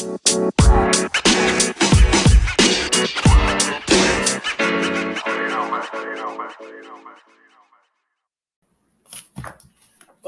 Bye.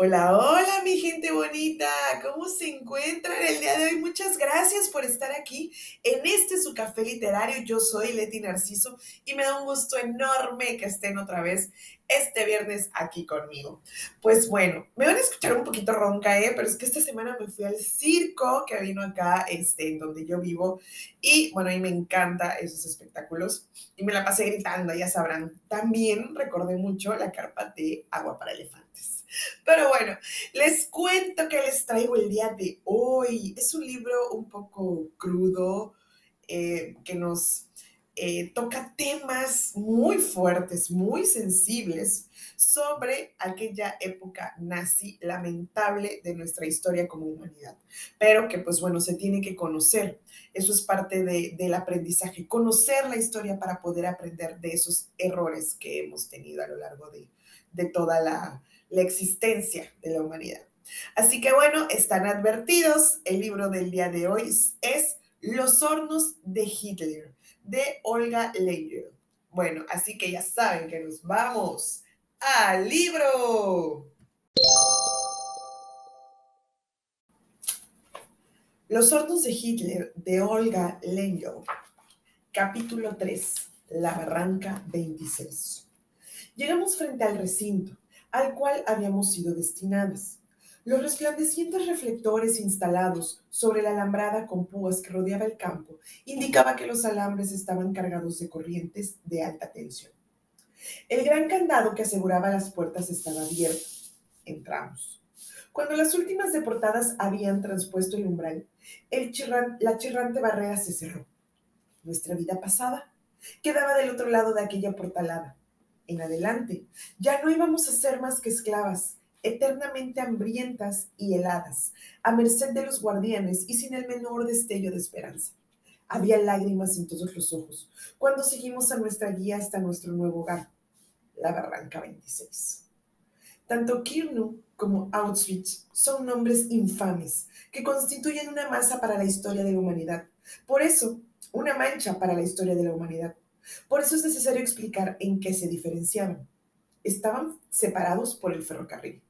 Hola, hola mi gente bonita, ¿cómo se encuentran el día de hoy? Muchas gracias por estar aquí en este su café literario. Yo soy Leti Narciso y me da un gusto enorme que estén otra vez este viernes aquí conmigo. Pues bueno, me van a escuchar un poquito ronca, ¿eh? Pero es que esta semana me fui al circo que vino acá, este, en donde yo vivo. Y bueno, a mí me encanta esos espectáculos. Y me la pasé gritando, ya sabrán. También recordé mucho la carpa de agua para elefantes. Pero bueno, les cuento que les traigo el día de hoy. Es un libro un poco crudo eh, que nos eh, toca temas muy fuertes, muy sensibles sobre aquella época nazi lamentable de nuestra historia como humanidad, pero que pues bueno, se tiene que conocer. Eso es parte del aprendizaje, conocer la historia para poder aprender de esos errores que hemos tenido a lo largo de toda la, la existencia de la humanidad. Así que bueno, están advertidos. El libro del día de hoy es Los hornos de Hitler, de Olga Leyer. Bueno, así que ya saben que nos vamos al libro. Los hornos de Hitler, de Olga Lengel. Capítulo 3. La Barranca 26. Llegamos frente al recinto al cual habíamos sido destinadas. Los resplandecientes reflectores instalados sobre la alambrada con púas que rodeaba el campo indicaba que los alambres estaban cargados de corrientes de alta tensión. El gran candado que aseguraba las puertas estaba abierto. Entramos. Cuando las últimas deportadas habían transpuesto el umbral, la chirrante barrera se cerró. Nuestra vida pasada quedaba del otro lado de aquella portalada en adelante. Ya no íbamos a ser más que esclavas, eternamente hambrientas y heladas, a merced de los guardianes y sin el menor destello de esperanza. Había lágrimas en todos los ojos cuando seguimos a nuestra guía hasta nuestro nuevo hogar, la Barranca 26. Tanto Kirnu como Auschwitz son nombres infames que constituyen una masa para la historia de la humanidad. Por eso, una mancha para la historia de la humanidad. Por eso es necesario explicar en qué se diferenciaban. Estaban separados por el ferrocarril.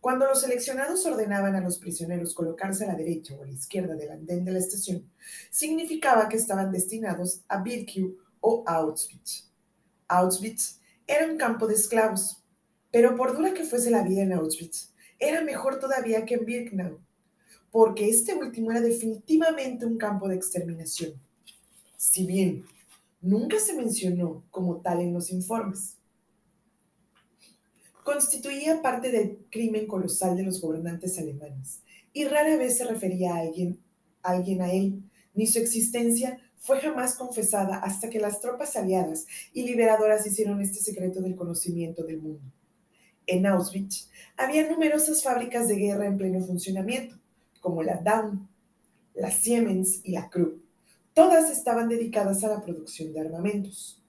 Cuando los seleccionados ordenaban a los prisioneros colocarse a la derecha o a la izquierda del andén de la estación, significaba que estaban destinados a Birkenau o Auschwitz. Auschwitz era un campo de esclavos, pero por dura que fuese la vida en Auschwitz, era mejor todavía que en Birkenau, porque este último era definitivamente un campo de exterminación. Si bien nunca se mencionó como tal en los informes. Constituía parte del crimen colosal de los gobernantes alemanes y rara vez se refería a alguien, a él, ni su existencia fue jamás confesada hasta que las tropas aliadas y liberadoras hicieron este secreto del conocimiento del mundo. En Auschwitz había numerosas fábricas de guerra en pleno funcionamiento, como la Dawn, la Siemens y la Krupp Todas estaban dedicadas a la producción de armamentos.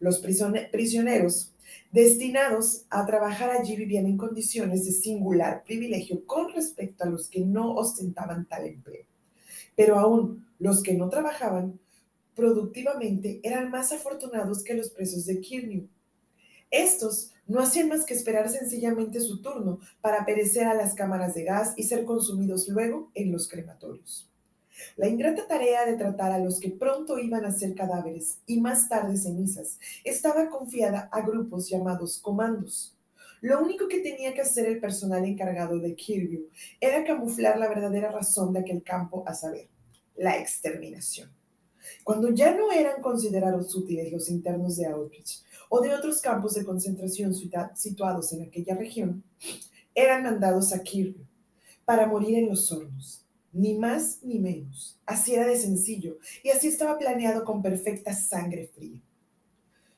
Los prisioneros destinados a trabajar allí vivían en condiciones de singular privilegio con respecto a los que no ostentaban tal empleo. Pero aún los que no trabajaban productivamente eran más afortunados que los presos de Kirnew. Estos no hacían más que esperar sencillamente su turno para perecer a las cámaras de gas y ser consumidos luego en los crematorios. La ingrata tarea de tratar a los que pronto iban a ser cadáveres y más tarde cenizas estaba confiada a grupos llamados comandos. Lo único que tenía que hacer el personal encargado de Kirby era camuflar la verdadera razón de aquel campo, a saber, la exterminación. Cuando ya no eran considerados útiles los internos de Auschwitz o de otros campos de concentración situados en aquella región, eran mandados a Kirby para morir en los hornos ni más ni menos. Así era de sencillo y así estaba planeado con perfecta sangre fría.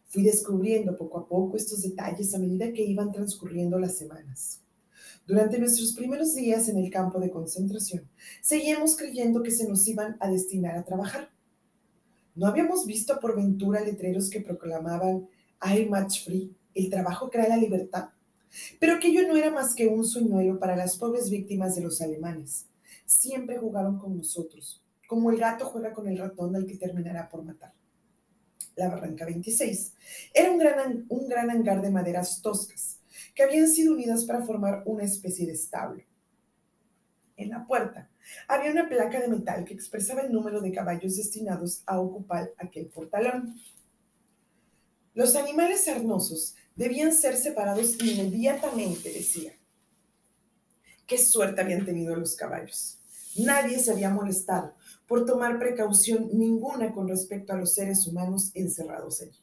Fui descubriendo poco a poco estos detalles a medida que iban transcurriendo las semanas. Durante nuestros primeros días en el campo de concentración, seguíamos creyendo que se nos iban a destinar a trabajar. No habíamos visto por ventura letreros que proclamaban match Free, el trabajo crea la libertad. Pero aquello no era más que un sueñuelo para las pobres víctimas de los alemanes siempre jugaron con nosotros, como el gato juega con el ratón al que terminará por matar. La Barranca 26 era un gran, un gran hangar de maderas toscas que habían sido unidas para formar una especie de establo. En la puerta había una placa de metal que expresaba el número de caballos destinados a ocupar aquel portalón. Los animales arnosos debían ser separados inmediatamente, decía. Qué suerte habían tenido los caballos. Nadie se había molestado por tomar precaución ninguna con respecto a los seres humanos encerrados allí.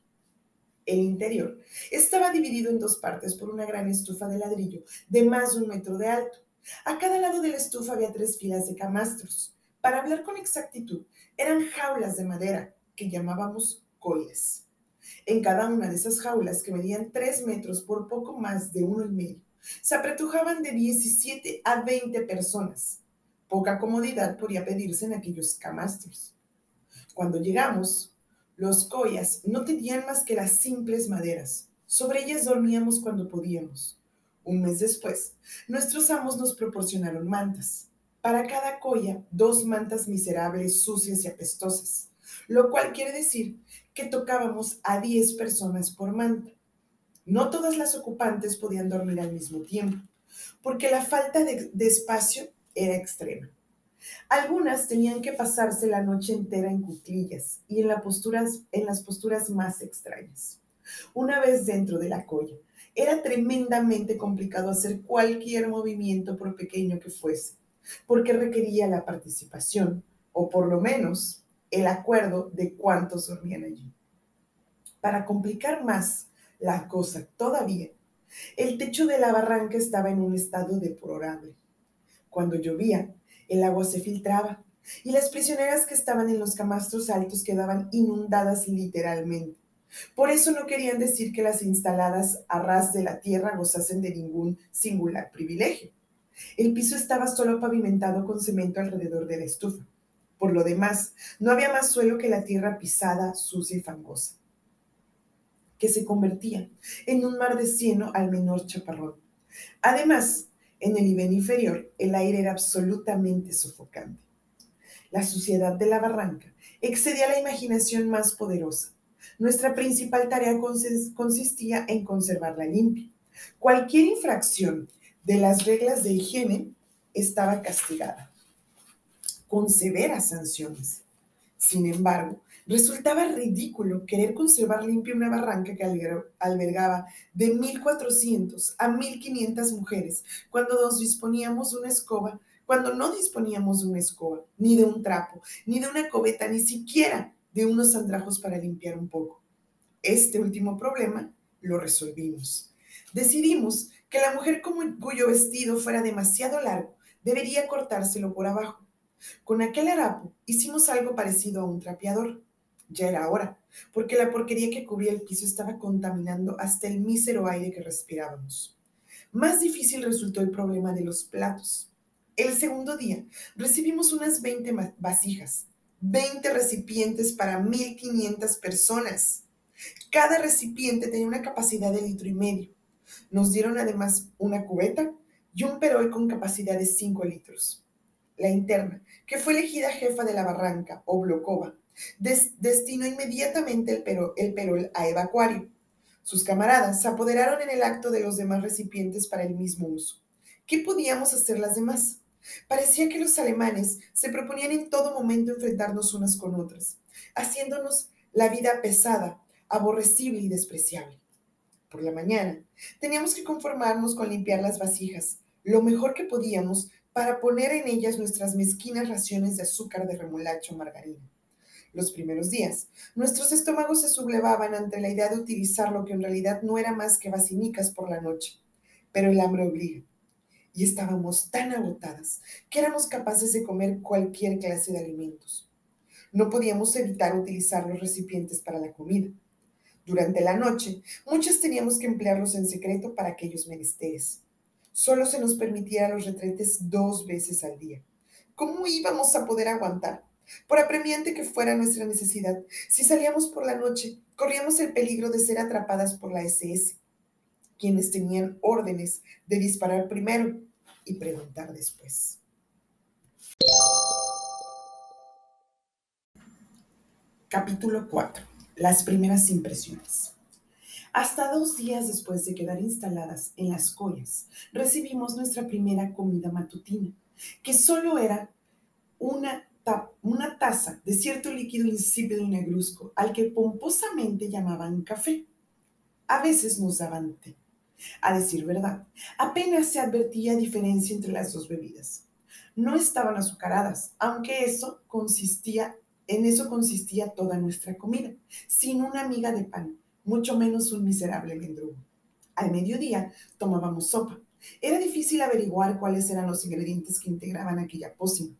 El interior estaba dividido en dos partes por una gran estufa de ladrillo de más de un metro de alto. A cada lado de la estufa había tres filas de camastros. Para hablar con exactitud, eran jaulas de madera que llamábamos coiles. En cada una de esas jaulas, que medían tres metros por poco más de uno y medio, se apretujaban de 17 a 20 personas. Poca comodidad podía pedirse en aquellos camastros. Cuando llegamos, los collas no tenían más que las simples maderas. Sobre ellas dormíamos cuando podíamos. Un mes después, nuestros amos nos proporcionaron mantas. Para cada colla, dos mantas miserables, sucias y apestosas, lo cual quiere decir que tocábamos a 10 personas por manta. No todas las ocupantes podían dormir al mismo tiempo, porque la falta de, de espacio era extrema. Algunas tenían que pasarse la noche entera en cuclillas y en, las posturas más extrañas. Una vez dentro de la colla, era tremendamente complicado hacer cualquier movimiento por pequeño que fuese, porque requería la participación, o por lo menos el acuerdo de cuántos dormían allí. Para complicar más la cosa todavía, el techo de la barranca estaba en un estado deplorable. Cuando llovía, el agua se filtraba y las prisioneras que estaban en los camastros altos quedaban inundadas literalmente. Por eso no querían decir que las instaladas a ras de la tierra gozasen de ningún singular privilegio. El piso estaba solo pavimentado con cemento alrededor de la estufa. Por lo demás, no había más suelo que la tierra pisada, sucia y fangosa, que se convertía en un mar de cieno al menor chaparrón. Además, en el nivel inferior, el aire era absolutamente sofocante. La suciedad de la barranca excedía la imaginación más poderosa. Nuestra principal tarea consistía en conservarla limpia. Cualquier infracción de las reglas de higiene estaba castigada, con severas sanciones. Sin embargo, Resultaba ridículo querer conservar limpia una barranca que albergaba de 1.400 a 1.500 mujeres cuando nos disponíamos de una escoba, cuando no disponíamos de una escoba, ni de un trapo, ni de una cobeta, ni siquiera de unos andrajos para limpiar un poco. Este último problema lo resolvimos. Decidimos que la mujer cuyo vestido fuera demasiado largo debería cortárselo por abajo. Con aquel harapo hicimos algo parecido a un trapeador. Ya era hora, porque la porquería que cubría el piso estaba contaminando hasta el mísero aire que respirábamos. Más difícil resultó el problema de los platos. El segundo día recibimos unas 20 vasijas, 20 recipientes para 1.500 personas. Cada recipiente tenía una capacidad de litro y medio. Nos dieron además una cubeta y un perol con capacidad de 5 litros. La interna, que fue elegida jefa de la barranca o blocova, destinó inmediatamente el, perol a evacuario. Sus camaradas se apoderaron en el acto de los demás recipientes para el mismo uso. ¿Qué podíamos hacer las demás? Parecía que los alemanes se proponían en todo momento enfrentarnos unas con otras, haciéndonos la vida pesada, aborrecible y despreciable. Por la mañana, teníamos que conformarnos con limpiar las vasijas, lo mejor que podíamos para poner en ellas nuestras mezquinas raciones de azúcar de remolacho margarina los primeros días. Nuestros estómagos se sublevaban ante la idea de utilizar lo que en realidad no era más que vacinicas por la noche. Pero el hambre obliga. Y estábamos tan agotadas que éramos capaces de comer cualquier clase de alimentos. No podíamos evitar utilizar los recipientes para la comida. Durante la noche, muchas teníamos que emplearlos en secreto para aquellos menesteres. Solo se nos permitía los retretes dos veces al día. ¿Cómo íbamos a poder aguantar? Por apremiante que fuera nuestra necesidad, si salíamos por la noche, corríamos el peligro de ser atrapadas por la SS, quienes tenían órdenes de disparar primero y preguntar después. Capítulo 4. Las primeras impresiones. Hasta dos días después de quedar instaladas en las collas, recibimos nuestra primera comida matutina, que solo era una, una taza de cierto líquido insípido y negruzco, al que pomposamente llamaban café. A veces nos daban té. A decir verdad, apenas se advertía diferencia entre las dos bebidas. No estaban azucaradas, aunque eso consistía en eso consistía toda nuestra comida, sin una miga de pan, mucho menos un miserable mendrugo. Al mediodía tomábamos sopa. Era difícil averiguar cuáles eran los ingredientes que integraban aquella pócima.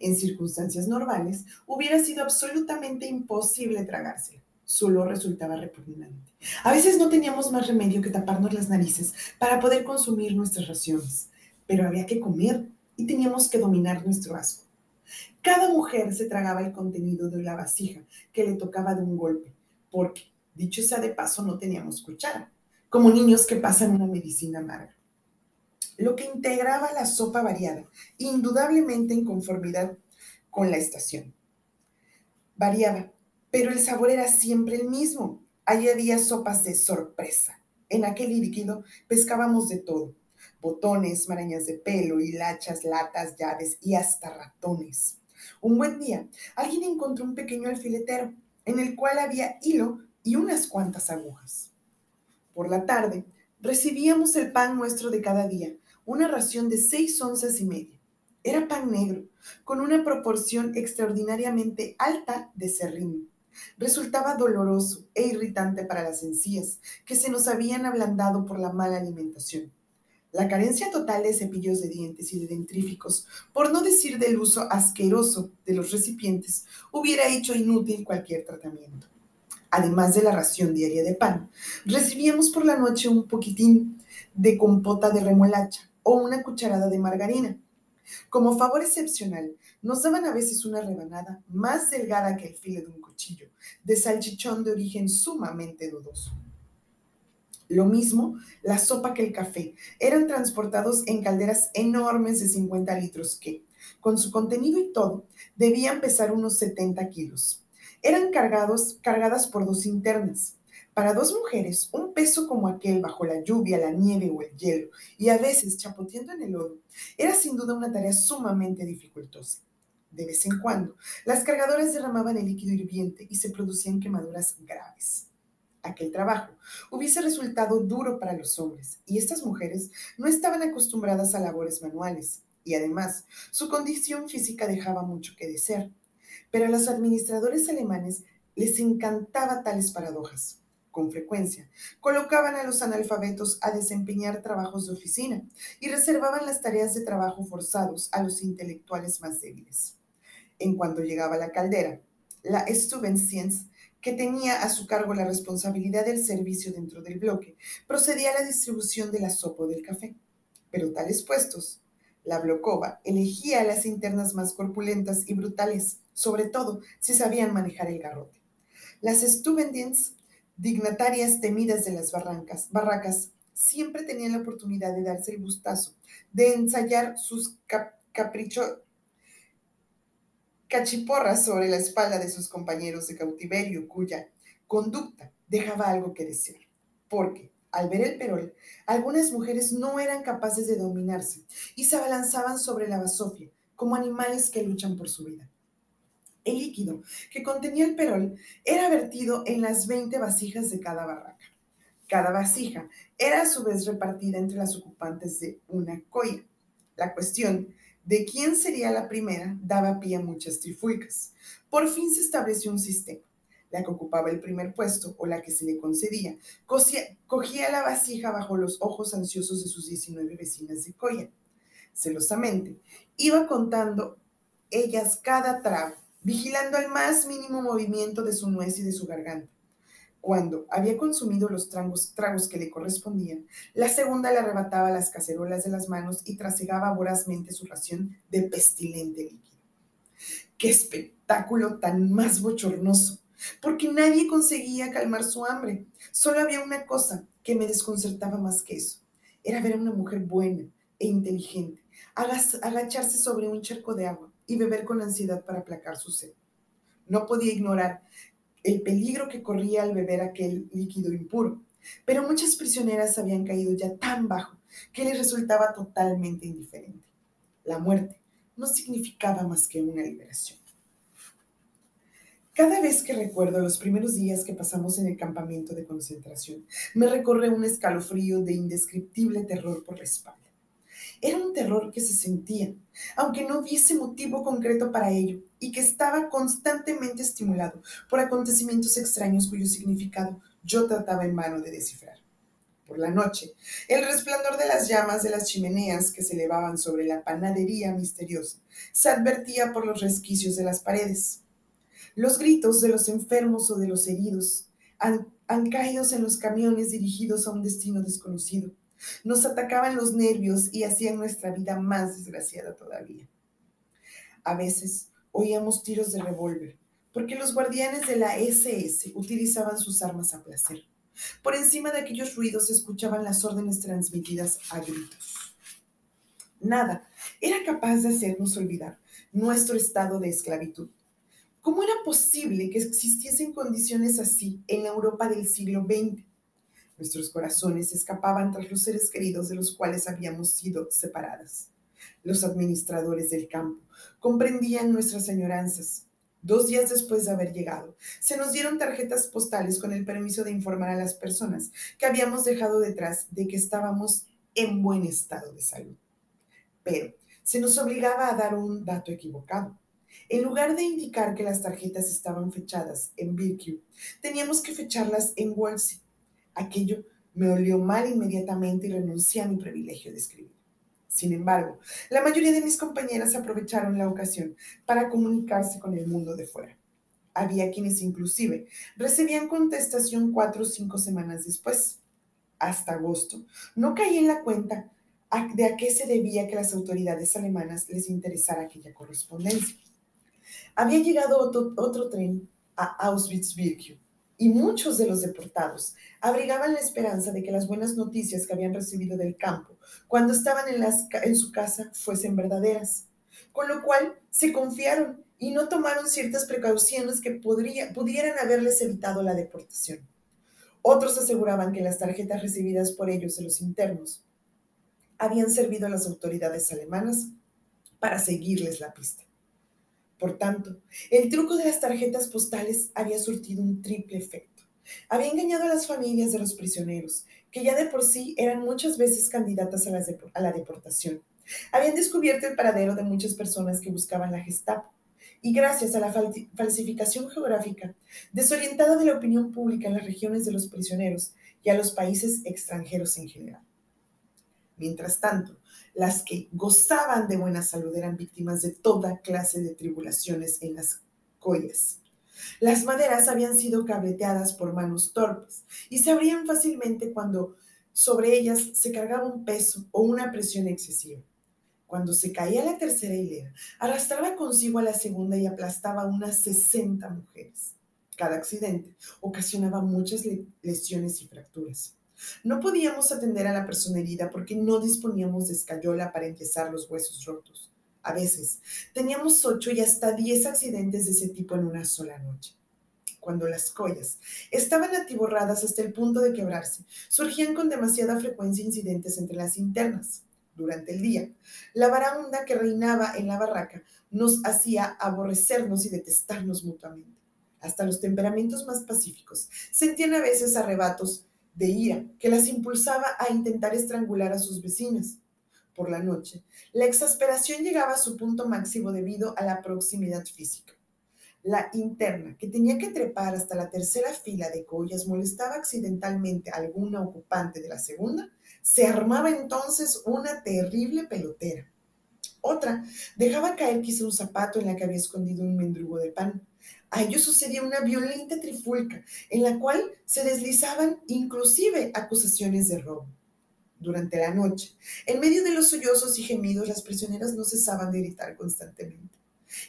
En circunstancias normales, hubiera sido absolutamente imposible tragársela. Solo resultaba repugnante. A veces no teníamos más remedio que taparnos las narices para poder consumir nuestras raciones, pero había que comer y teníamos que dominar nuestro asco. Cada mujer se tragaba el contenido de la vasija que le tocaba de un golpe, porque, dicho sea de paso, no teníamos cuchara, como niños que pasan una medicina amarga. Lo que integraba la sopa variada, indudablemente en conformidad con la estación. Variaba, pero el sabor era siempre el mismo. Allí había sopas de sorpresa. En aquel líquido pescábamos de todo. Botones, marañas de pelo, hilachas, latas, llaves y hasta ratones. Un buen día, alguien encontró un pequeño alfiletero en el cual había hilo y unas cuantas agujas. Por la tarde, recibíamos el pan nuestro de cada día, una ración de seis onzas y media. Era pan negro, con una proporción extraordinariamente alta de serrín. Resultaba doloroso e irritante para las encías, que se nos habían ablandado por la mala alimentación. La carencia total de cepillos de dientes y de dentríficos, por no decir del uso asqueroso de los recipientes, hubiera hecho inútil cualquier tratamiento. Además de la ración diaria de pan, recibíamos por la noche un poquitín de compota de remolacha o una cucharada de margarina. Como favor excepcional, nos daban a veces una rebanada más delgada que el filo de un cuchillo, de salchichón de origen sumamente dudoso. Lo mismo la sopa que el café. Eran transportados en calderas enormes de 50 litros que, con su contenido y todo, debían pesar unos 70 kilos. Eran cargados, cargadas por dos internas. Para dos mujeres, un peso como aquel bajo la lluvia, la nieve o el hielo, y a veces chapoteando en el lodo, era sin duda una tarea sumamente dificultosa. De vez en cuando, las cargadoras derramaban el líquido hirviente y se producían quemaduras graves aquel trabajo hubiese resultado duro para los hombres, y estas mujeres no estaban acostumbradas a labores manuales, y además su condición física dejaba mucho que desear. Pero a los administradores alemanes les encantaba tales paradojas. Con frecuencia, colocaban a los analfabetos a desempeñar trabajos de oficina y reservaban las tareas de trabajo forzados a los intelectuales más débiles. En cuanto llegaba la caldera, la Stubensiens que tenía a su cargo la responsabilidad del servicio dentro del bloque, procedía a la distribución de la sopa o del café. Pero tales puestos, la Blokova elegía a las internas más corpulentas y brutales, sobre todo si sabían manejar el garrote. Las Stubendiens, dignatarias temidas de las barrancas, barracas, siempre tenían la oportunidad de darse el gustazo, de ensayar sus caprichos cachiporras sobre la espalda de sus compañeros de cautiverio, cuya conducta dejaba algo que desear. Porque, al ver el perol, algunas mujeres no eran capaces de dominarse y se abalanzaban sobre la basofia como animales que luchan por su vida. El líquido que contenía el perol era vertido en las 20 vasijas de cada barraca. Cada vasija era a su vez repartida entre las ocupantes de una coya. La cuestión de quién sería la primera daba pie a muchas trifulcas. Por fin se estableció un sistema. La que ocupaba el primer puesto o la que se le concedía cogía, la vasija bajo los ojos ansiosos de sus 19 vecinas de Coya. Celosamente, iba contando ellas cada trago, vigilando al más mínimo movimiento de su nuez y de su garganta. Cuando había consumido los tragos, tragos que le correspondían, la segunda le arrebataba las cacerolas de las manos y trasegaba vorazmente su ración de pestilente líquido. ¡Qué espectáculo tan más bochornoso! Porque nadie conseguía calmar su hambre. Solo había una cosa que me desconcertaba más que eso. Era ver a una mujer buena e inteligente agacharse sobre un charco de agua y beber con ansiedad para aplacar su sed. No podía ignorar el peligro que corría al beber aquel líquido impuro, pero muchas prisioneras habían caído ya tan bajo que les resultaba totalmente indiferente. La muerte no significaba más que una liberación. Cada vez que recuerdo los primeros días que pasamos en el campamento de concentración, me recorre un escalofrío de indescriptible terror por la espalda. Era un terror que se sentía, aunque no hubiese motivo concreto para ello, y que estaba constantemente estimulado por acontecimientos extraños cuyo significado yo trataba en vano de descifrar. Por la noche, el resplandor de las llamas de las chimeneas que se elevaban sobre la panadería misteriosa se advertía por los resquicios de las paredes. Los gritos de los enfermos o de los heridos han, caído en los camiones dirigidos a un destino desconocido. Nos atacaban los nervios y hacían nuestra vida más desgraciada todavía. A veces oíamos tiros de revólver, porque los guardianes de la SS utilizaban sus armas a placer. Por encima de aquellos ruidos se escuchaban las órdenes transmitidas a gritos. Nada era capaz de hacernos olvidar nuestro estado de esclavitud. ¿Cómo era posible que existiesen condiciones así en la Europa del siglo XX? Nuestros corazones escapaban tras los seres queridos de los cuales habíamos sido separadas. Los administradores del campo comprendían nuestras añoranzas, Dos días después de haber llegado, se nos dieron tarjetas postales con el permiso de informar a las personas que habíamos dejado detrás de que estábamos en buen estado de salud. Pero se nos obligaba a dar un dato equivocado. En lugar de indicar que las tarjetas estaban fechadas en Birkew, teníamos que fecharlas en Wolsey. Aquello me olió mal inmediatamente y renuncié a mi privilegio de escribir. Sin embargo, la mayoría de mis compañeras aprovecharon la ocasión para comunicarse con el mundo de fuera. Había quienes inclusive recibían contestación cuatro o cinco semanas después. Hasta agosto, no caí en la cuenta de a qué se debía que las autoridades alemanas les interesara aquella correspondencia. Había llegado otro, otro tren a Auschwitz-Birkenau y muchos de los deportados abrigaban la esperanza de que las buenas noticias que habían recibido del campo cuando estaban en, su casa fuesen verdaderas, con lo cual se confiaron y no tomaron ciertas precauciones que podría, pudieran haberles evitado la deportación. Otros aseguraban que las tarjetas recibidas por ellos de los internos habían servido a las autoridades alemanas para seguirles la pista. Por tanto, el truco de las tarjetas postales había surtido un triple efecto. Había engañado a las familias de los prisioneros, que ya de por sí eran muchas veces candidatas a, la deportación. Habían descubierto el paradero de muchas personas que buscaban la Gestapo. Y gracias a la falsificación geográfica, desorientada de la opinión pública en las regiones de los prisioneros y a los países extranjeros en general. Mientras tanto, las que gozaban de buena salud eran víctimas de toda clase de tribulaciones en las collas. Las maderas habían sido cableteadas por manos torpes y se abrían fácilmente cuando sobre ellas se cargaba un peso o una presión excesiva. Cuando se caía la tercera hilera, arrastraba consigo a la segunda y aplastaba unas 60 mujeres. Cada accidente ocasionaba muchas lesiones y fracturas. No podíamos atender a la persona herida porque no disponíamos de escayola para enyesar los huesos rotos. A veces teníamos ocho y hasta diez accidentes de ese tipo en una sola noche. Cuando las collas estaban atiborradas hasta el punto de quebrarse, surgían con demasiada frecuencia incidentes entre las internas. Durante el día, la varaunda que reinaba en la barraca nos hacía aborrecernos y detestarnos mutuamente. Hasta los temperamentos más pacíficos sentían a veces arrebatos de ira que las impulsaba a intentar estrangular a sus vecinas. Por la noche, la exasperación llegaba a su punto máximo debido a la proximidad física. La interna, que tenía que trepar hasta la tercera fila de collas, molestaba accidentalmente a alguna ocupante de la segunda, se armaba entonces una terrible pelotera. Otra dejaba caer quizá un zapato en la que había escondido un mendrugo de pan a ello sucedía una violenta trifulca en la cual se deslizaban inclusive acusaciones de robo. Durante la noche, en medio de los sollozos y gemidos, las prisioneras no cesaban de gritar constantemente.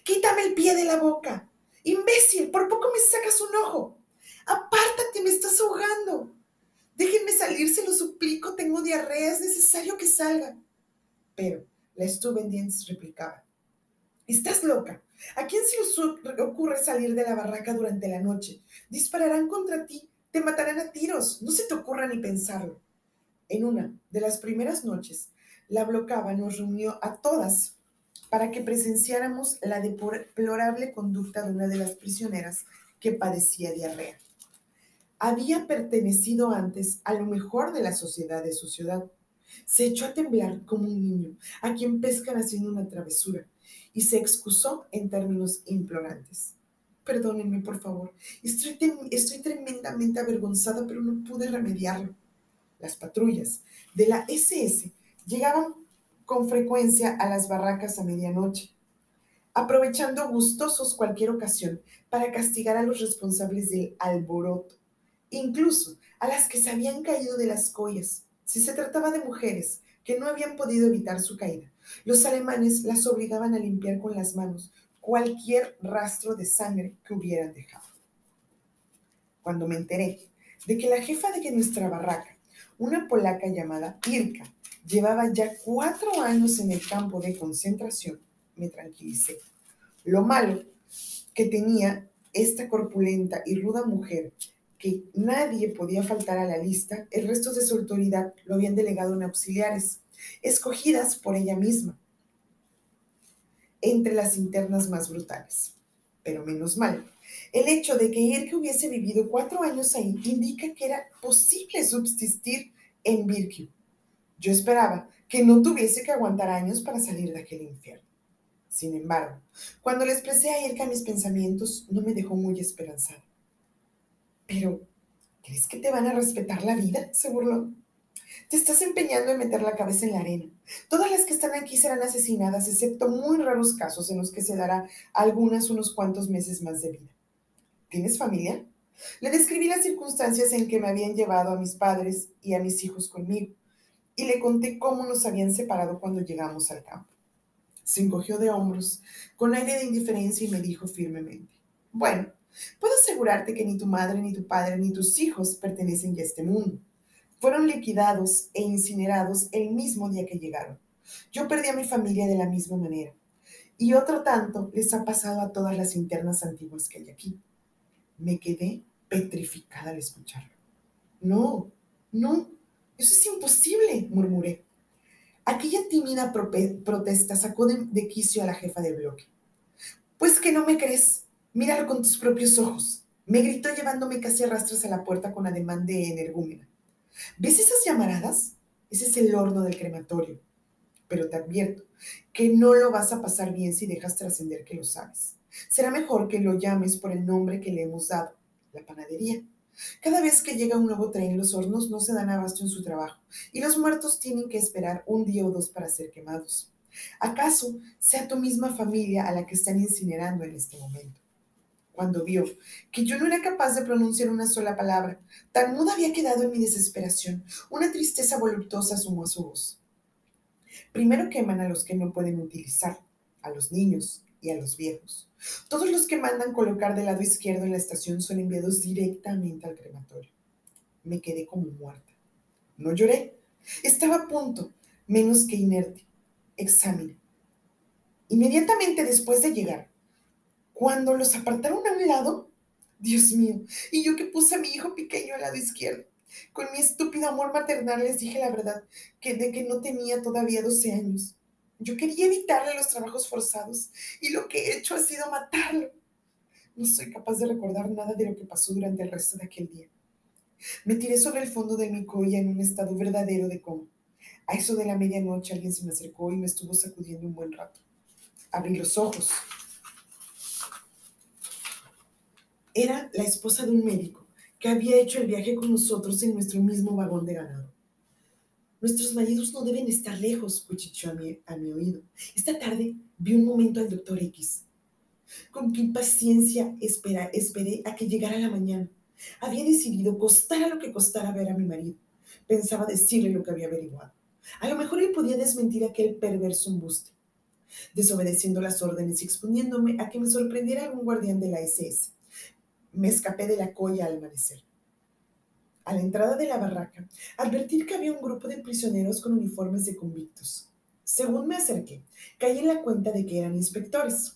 Quítame el pie de la boca. Imbécil, por poco me sacas un ojo. Apártate, me estás ahogando. Déjenme salir, se lo suplico, tengo diarrea, es necesario que salga. Pero la dientes replicaba. Estás loca. ¿A quién se les ocurre salir de la barraca durante la noche? Dispararán contra ti, te matarán a tiros, no se te ocurra ni pensarlo. En una de las primeras noches, la blocaba nos reunió a todas para que presenciáramos la deplorable conducta de una de las prisioneras que padecía diarrea. Había pertenecido antes a lo mejor de la sociedad de su ciudad. Se echó a temblar como un niño a quien pescan haciendo una travesura y se excusó en términos implorantes. Perdónenme, por favor. Estoy, estoy tremendamente avergonzada, pero no pude remediarlo. Las patrullas de la SS llegaban con frecuencia a las barracas a medianoche, aprovechando gustosos cualquier ocasión para castigar a los responsables del alboroto, incluso a las que se habían caído de las collas, si se trataba de mujeres que no habían podido evitar su caída. Los alemanes las obligaban a limpiar con las manos cualquier rastro de sangre que hubieran dejado. Cuando me enteré de que la jefa de nuestra barraca, una polaca llamada Irka, llevaba ya cuatro años en el campo de concentración, me tranquilicé. Lo malo que tenía esta corpulenta y ruda mujer, que nadie podía faltar a la lista, el resto de su autoridad lo habían delegado en auxiliares, escogidas por ella misma, entre las internas más brutales. Pero menos mal, el hecho de que que hubiese vivido cuatro años ahí indica que era posible subsistir en Birkew yo esperaba que no tuviese que aguantar años para salir de aquel infierno. Sin embargo, cuando le expresé a Irka mis pensamientos, no me dejó muy esperanzada. Pero, ¿crees que te van a respetar la vida? se burló. Te estás empeñando en meter la cabeza en la arena. Todas las que están aquí serán asesinadas, excepto muy raros casos en los que se dará algunas unos cuantos meses más de vida. ¿Tienes familia? Le describí las circunstancias en que me habían llevado a mis padres y a mis hijos conmigo y le conté cómo nos habían separado cuando llegamos al campo. Se encogió de hombros, con aire de indiferencia y me dijo firmemente, bueno, puedo asegurarte que ni tu madre, ni tu padre, ni tus hijos pertenecen ya a este mundo. Fueron liquidados e incinerados el mismo día que llegaron. Yo perdí a mi familia de la misma manera. Y otro tanto les ha pasado a todas las internas antiguas que hay aquí. Me quedé petrificada al escucharlo. No, no, eso es imposible, murmuré. Aquella tímida protesta sacó de, quicio a la jefa de bloque. Pues que no me crees, míralo con tus propios ojos. Me gritó llevándome casi a rastras a la puerta con ademán de energúmena. ¿Ves esas llamaradas? Ese es el horno del crematorio. Pero te advierto que no lo vas a pasar bien si dejas trascender que lo sabes. Será mejor que lo llames por el nombre que le hemos dado, la panadería. Cada vez que llega un nuevo tren, los hornos no se dan abasto en su trabajo y los muertos tienen que esperar un día o dos para ser quemados. ¿Acaso sea tu misma familia a la que están incinerando en este momento? Cuando vio que yo no era capaz de pronunciar una sola palabra, tan muda había quedado en mi desesperación, una tristeza voluptuosa sumó a su voz. Primero queman a los que no pueden utilizar, a los niños, y a los viejos. Todos los que mandan colocar del lado izquierdo en la estación son enviados directamente al crematorio. Me quedé como muerta. No lloré. Estaba a punto, menos que inerte. Examen. Inmediatamente después de llegar, cuando los apartaron a un lado, Dios mío, y yo que puse a mi hijo pequeño al lado izquierdo. Con mi estúpido amor maternal les dije la verdad, que de que no tenía todavía 12 años. Yo quería evitarle los trabajos forzados y lo que he hecho ha sido matarlo. No soy capaz de recordar nada de lo que pasó durante el resto de aquel día. Me tiré sobre el fondo de mi colla en un estado verdadero de coma. A eso de la medianoche alguien se me acercó y me estuvo sacudiendo un buen rato. Abrí los ojos. Era la esposa de un médico que había hecho el viaje con nosotros en nuestro mismo vagón de ganado. Nuestros maridos no deben estar lejos, cuchicheó a mi, a mi oído. Esta tarde vi un momento al doctor X. Con qué impaciencia espera, esperé a que llegara la mañana. Había decidido, costara lo que costara ver a mi marido. Pensaba decirle lo que había averiguado. A lo mejor él podía desmentir aquel perverso embuste, desobedeciendo las órdenes y exponiéndome a que me sorprendiera algún guardián de la SS. Me escapé de la colla al amanecer a la entrada de la barraca, advertir que había un grupo de prisioneros con uniformes de convictos. Según me acerqué, caí en la cuenta de que eran inspectores.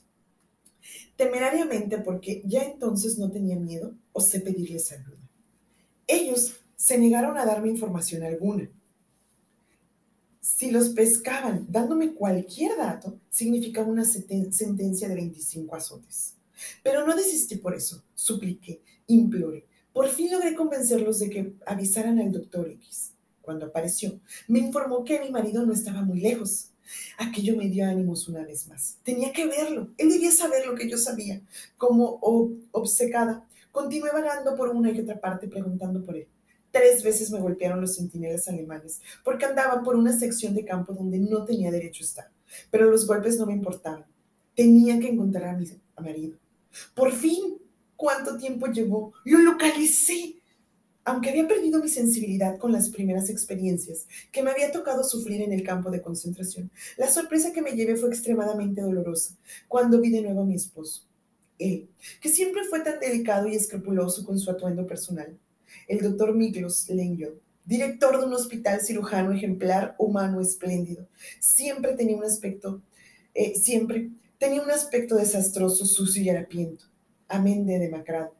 temerariamente porque ya entonces no tenía miedo, osé pedirles ayuda. Ellos se negaron a darme información alguna. Si los pescaban dándome cualquier dato, significaba una sentencia de 25 azotes. Pero no desistí por eso, supliqué, imploré. Por fin logré convencerlos de que avisaran al doctor X. Cuando apareció, me informó que mi marido no estaba muy lejos. Aquello me dio ánimos una vez más. Tenía que verlo. Él debía saber lo que yo sabía. Como obcecada, continué vagando por una y otra parte preguntando por él. Tres veces me golpearon los centinelas alemanes porque andaba por una sección de campo donde no tenía derecho a estar. Pero los golpes no me importaban. Tenía que encontrar a mi marido. Por fin, ¿cuánto tiempo llevó? Lo localicé. Aunque había perdido mi sensibilidad con las primeras experiencias que me había tocado sufrir en el campo de concentración, la sorpresa que me llevé fue extremadamente dolorosa cuando vi de nuevo a mi esposo. Él, que siempre fue tan delicado y escrupuloso con su atuendo personal, el doctor Miklos Lengel, director de un hospital cirujano ejemplar, humano, espléndido, siempre tenía un aspecto, eh, siempre tenía un aspecto desastroso, sucio y harapiento, amén de demacrado.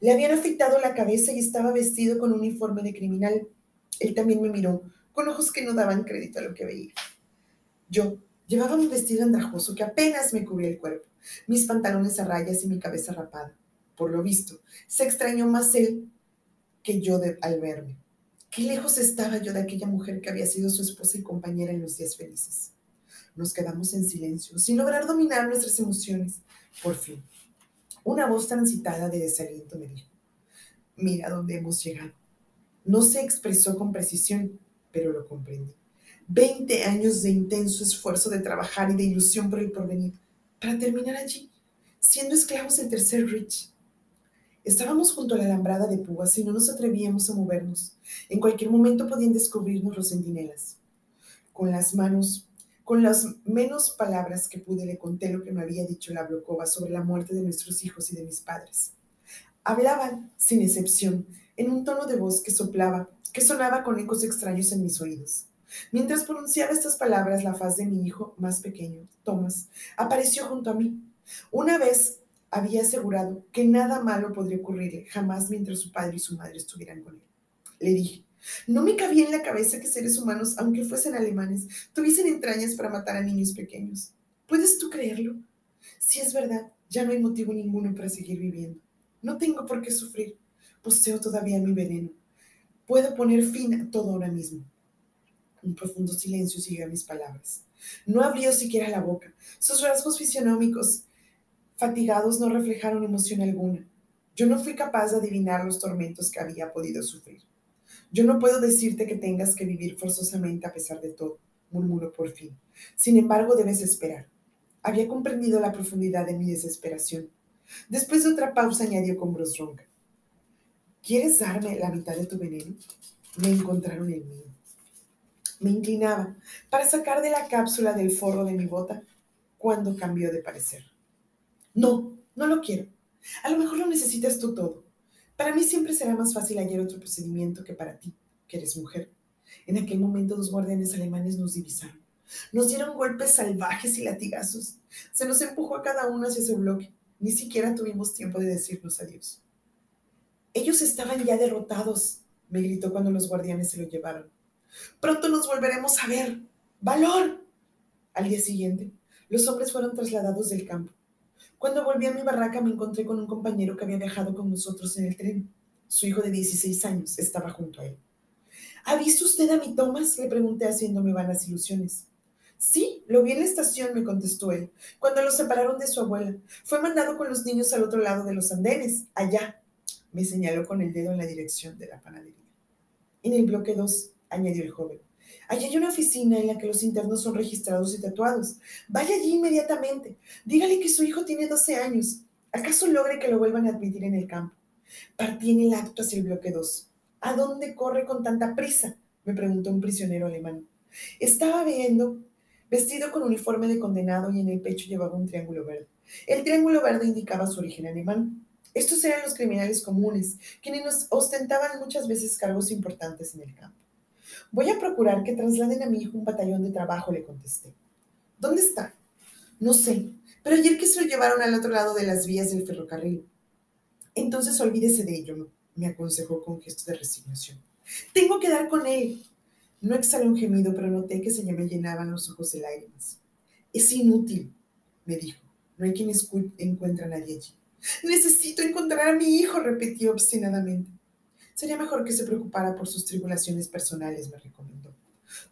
Le habían afeitado la cabeza y estaba vestido con un uniforme de criminal. Él también me miró, con ojos que no daban crédito a lo que veía. Yo llevaba un vestido andrajoso que apenas me cubría el cuerpo, mis pantalones a rayas y mi cabeza rapada. Por lo visto, se extrañó más él que yo al verme. Qué lejos estaba yo de aquella mujer que había sido su esposa y compañera en los días felices. Nos quedamos en silencio, sin lograr dominar nuestras emociones. Por fin, una voz transitada de desaliento me dijo, mira dónde hemos llegado. No se expresó con precisión, pero lo comprendí. Veinte años de intenso esfuerzo de trabajar y de ilusión por el porvenir, para terminar allí, siendo esclavos del tercer Rich. Estábamos junto a la alambrada de púas y no nos atrevíamos a movernos. En cualquier momento podían descubrirnos los centinelas. Con las manos con las menos palabras que pude le conté lo que me había dicho la Blokova sobre la muerte de nuestros hijos y de mis padres. Hablaban, sin excepción, en un tono de voz que soplaba, que sonaba con ecos extraños en mis oídos. Mientras pronunciaba estas palabras, la faz de mi hijo más pequeño, Thomas, apareció junto a mí. Una vez había asegurado que nada malo podría ocurrirle jamás mientras su padre y su madre estuvieran con él. Le dije, no me cabía en la cabeza que seres humanos, aunque fuesen alemanes, tuviesen entrañas para matar a niños pequeños. ¿Puedes tú creerlo? Si es verdad, ya no hay motivo ninguno para seguir viviendo. No tengo por qué sufrir. Poseo todavía mi veneno. Puedo poner fin a todo ahora mismo. Un profundo silencio siguió a mis palabras. No abrió siquiera la boca. Sus rasgos fisionómicos fatigados no reflejaron emoción alguna. Yo no fui capaz de adivinar los tormentos que había podido sufrir. Yo no puedo decirte que tengas que vivir forzosamente a pesar de todo, murmuró por fin. Sin embargo, debes esperar. Había comprendido la profundidad de mi desesperación. Después de otra pausa, añadió con voz ronca. ¿Quieres darme la mitad de tu veneno? Me encontraron el mío. Me inclinaba para sacar de la cápsula del forro de mi bota cuando cambió de parecer. No, no lo quiero. A lo mejor lo necesitas tú todo. Para mí siempre será más fácil hallar otro procedimiento que para ti, que eres mujer. En aquel momento los guardianes alemanes nos divisaron. Nos dieron golpes salvajes y latigazos. Se nos empujó a cada uno hacia ese bloque. Ni siquiera tuvimos tiempo de decirnos adiós. Ellos estaban ya derrotados, me gritó cuando los guardianes se lo llevaron. Pronto nos volveremos a ver. ¡Valor! Al día siguiente, los hombres fueron trasladados del campo. Cuando volví a mi barraca me encontré con un compañero que había viajado con nosotros en el tren. Su hijo de 16 años estaba junto a él. ¿Ha visto usted a mi Thomas? Le pregunté haciéndome vanas ilusiones. Sí, lo vi en la estación, me contestó él, cuando lo separaron de su abuela. Fue mandado con los niños al otro lado de los andenes, allá. Me señaló con el dedo en la dirección de la panadería. En el bloque 2, añadió el joven. Allí hay una oficina en la que los internos son registrados y tatuados. Vaya allí inmediatamente. Dígale que su hijo tiene 12 años. ¿Acaso logre que lo vuelvan a admitir en el campo? Partí en el acto hacia el bloque 2. ¿A dónde corre con tanta prisa? me preguntó un prisionero alemán. Estaba viendo, vestido con uniforme de condenado y en el pecho llevaba un triángulo verde. El triángulo verde indicaba su origen alemán. Estos eran los criminales comunes, quienes ostentaban muchas veces cargos importantes en el campo. Voy a procurar que trasladen a mi hijo un batallón de trabajo, le contesté. ¿Dónde está? No sé, Pero ayer que se lo llevaron al otro lado de las vías del ferrocarril. Entonces olvídese de ello, me aconsejó con gesto de resignación. Tengo que dar con él. No exhalé un gemido, pero noté que se me llenaban los ojos de lágrimas. Es inútil, me dijo. No hay quien encuentre a nadie allí. Necesito encontrar a mi hijo, repetí obstinadamente. Sería mejor que se preocupara por sus tribulaciones personales, me recomendó.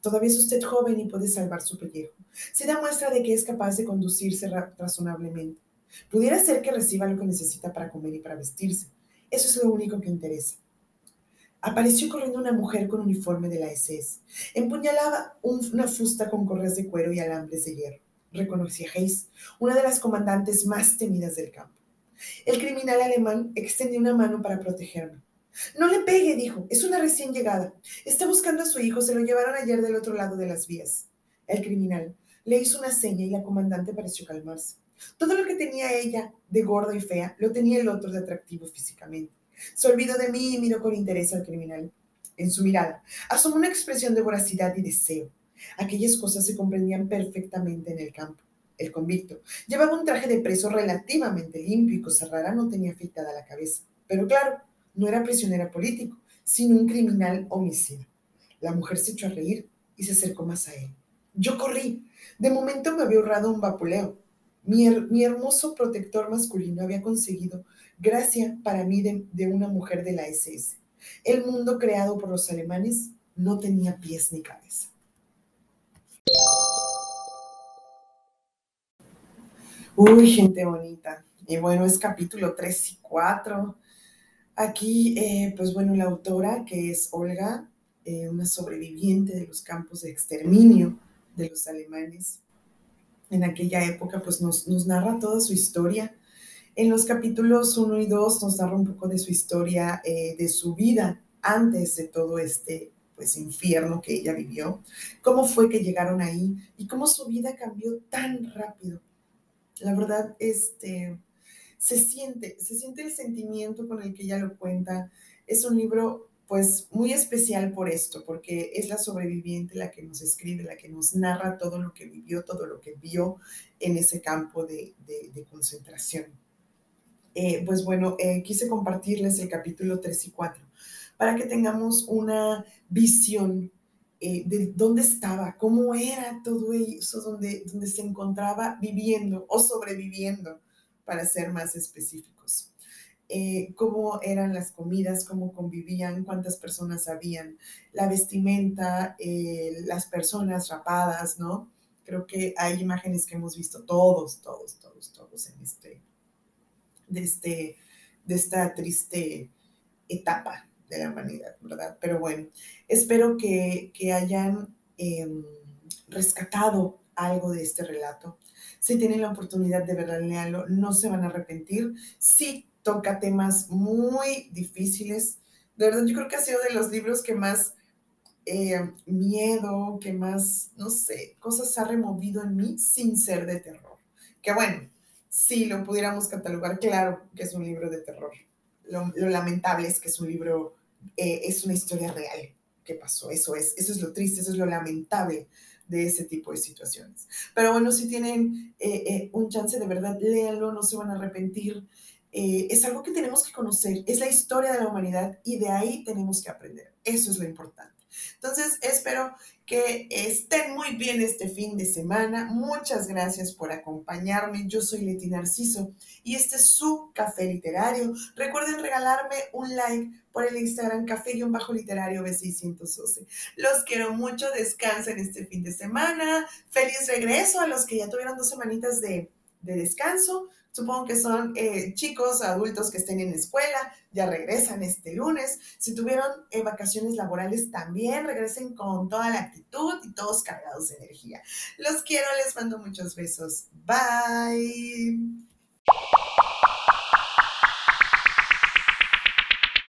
Todavía es usted joven y puede salvar su pellejo. Se da muestra de que es capaz de conducirse razonablemente. Pudiera ser que reciba lo que necesita para comer y para vestirse. Eso es lo único que interesa. Apareció corriendo una mujer con uniforme de la SS. Empuñalaba una fusta con correas de cuero y alambres de hierro. Reconocí a Hayes, una de las comandantes más temidas del campo. El criminal alemán extendió una mano para protegerme. No le pegue, dijo. Es una recién llegada. Está buscando a su hijo. Se lo llevaron ayer del otro lado de las vías. El criminal le hizo una seña y la comandante pareció calmarse. Todo lo que tenía ella de gorda y fea lo tenía el otro de atractivo físicamente. Se olvidó de mí y miró con interés al criminal. En su mirada asomó una expresión de voracidad y deseo. Aquellas cosas se comprendían perfectamente en el campo. El convicto llevaba un traje de preso relativamente limpio y cosa rara no tenía afeitada la cabeza. Pero claro, no era prisionera político, sino un criminal homicida. La mujer se echó a reír y se acercó más a él. Yo corrí. De momento me había ahorrado un vapuleo. Mi, hermoso protector masculino había conseguido gracia para mí de, una mujer de la SS. El mundo creado por los alemanes no tenía pies ni cabeza. Uy, gente bonita. Y bueno, es capítulo 3 y 4. Aquí, eh, pues bueno, la autora, que es Olga, eh, una sobreviviente de los campos de exterminio de los alemanes, en aquella época, pues nos, narra toda su historia. En los capítulos 1 y 2 nos narra un poco de su historia, eh, de su vida antes de todo este pues infierno que ella vivió, cómo fue que llegaron ahí y cómo su vida cambió tan rápido. La verdad, este, se siente, se siente el sentimiento con el que ella lo cuenta. Es un libro pues muy especial por esto, porque es la sobreviviente la que nos escribe, la que nos narra todo lo que vivió, todo lo que vio en ese campo de, concentración. Eh, pues bueno, eh, quise compartirles el capítulo 3 y 4 para que tengamos una visión eh, de dónde estaba, cómo era todo eso, donde, donde se encontraba viviendo o sobreviviendo, para ser más específicos. Eh, cómo eran las comidas, cómo convivían, cuántas personas habían, la vestimenta, eh, las personas rapadas, ¿no? Creo que hay imágenes que hemos visto todos, todos, todos, todos en este, de, este, de esta triste etapa de la humanidad, ¿verdad? Pero bueno, espero que, hayan em, rescatado algo de este relato. Si tienen la oportunidad de verlo, leanlo, no se van a arrepentir. Sí toca temas muy difíciles. De verdad, yo creo que ha sido de los libros que más eh, miedo, que más, no sé, cosas ha removido en mí sin ser de terror. Que bueno, si lo pudiéramos catalogar, claro que es un libro de terror. Lo, lamentable es que es un libro, eh, es una historia real que pasó. Eso es, eso es lo triste, eso es lo lamentable de ese tipo de situaciones. Pero bueno, si tienen eh, un chance de verdad, léanlo, no se van a arrepentir. Eh, es algo que tenemos que conocer, es la historia de la humanidad y de ahí tenemos que aprender. Eso es lo importante. Entonces, espero que estén muy bien este fin de semana. Muchas gracias por acompañarme. Yo soy Leti Narciso y este es su café literario. Recuerden regalarme un like por el Instagram café-literario B612. Los quiero mucho. Descansen este fin de semana. Feliz regreso a los que ya tuvieron dos semanitas de, de descanso. Supongo que son eh, chicos, adultos que estén en escuela, ya regresan este lunes. Si tuvieron eh, vacaciones laborales, también regresen con toda la actitud y todos cargados de energía. Los quiero, les mando muchos besos. Bye.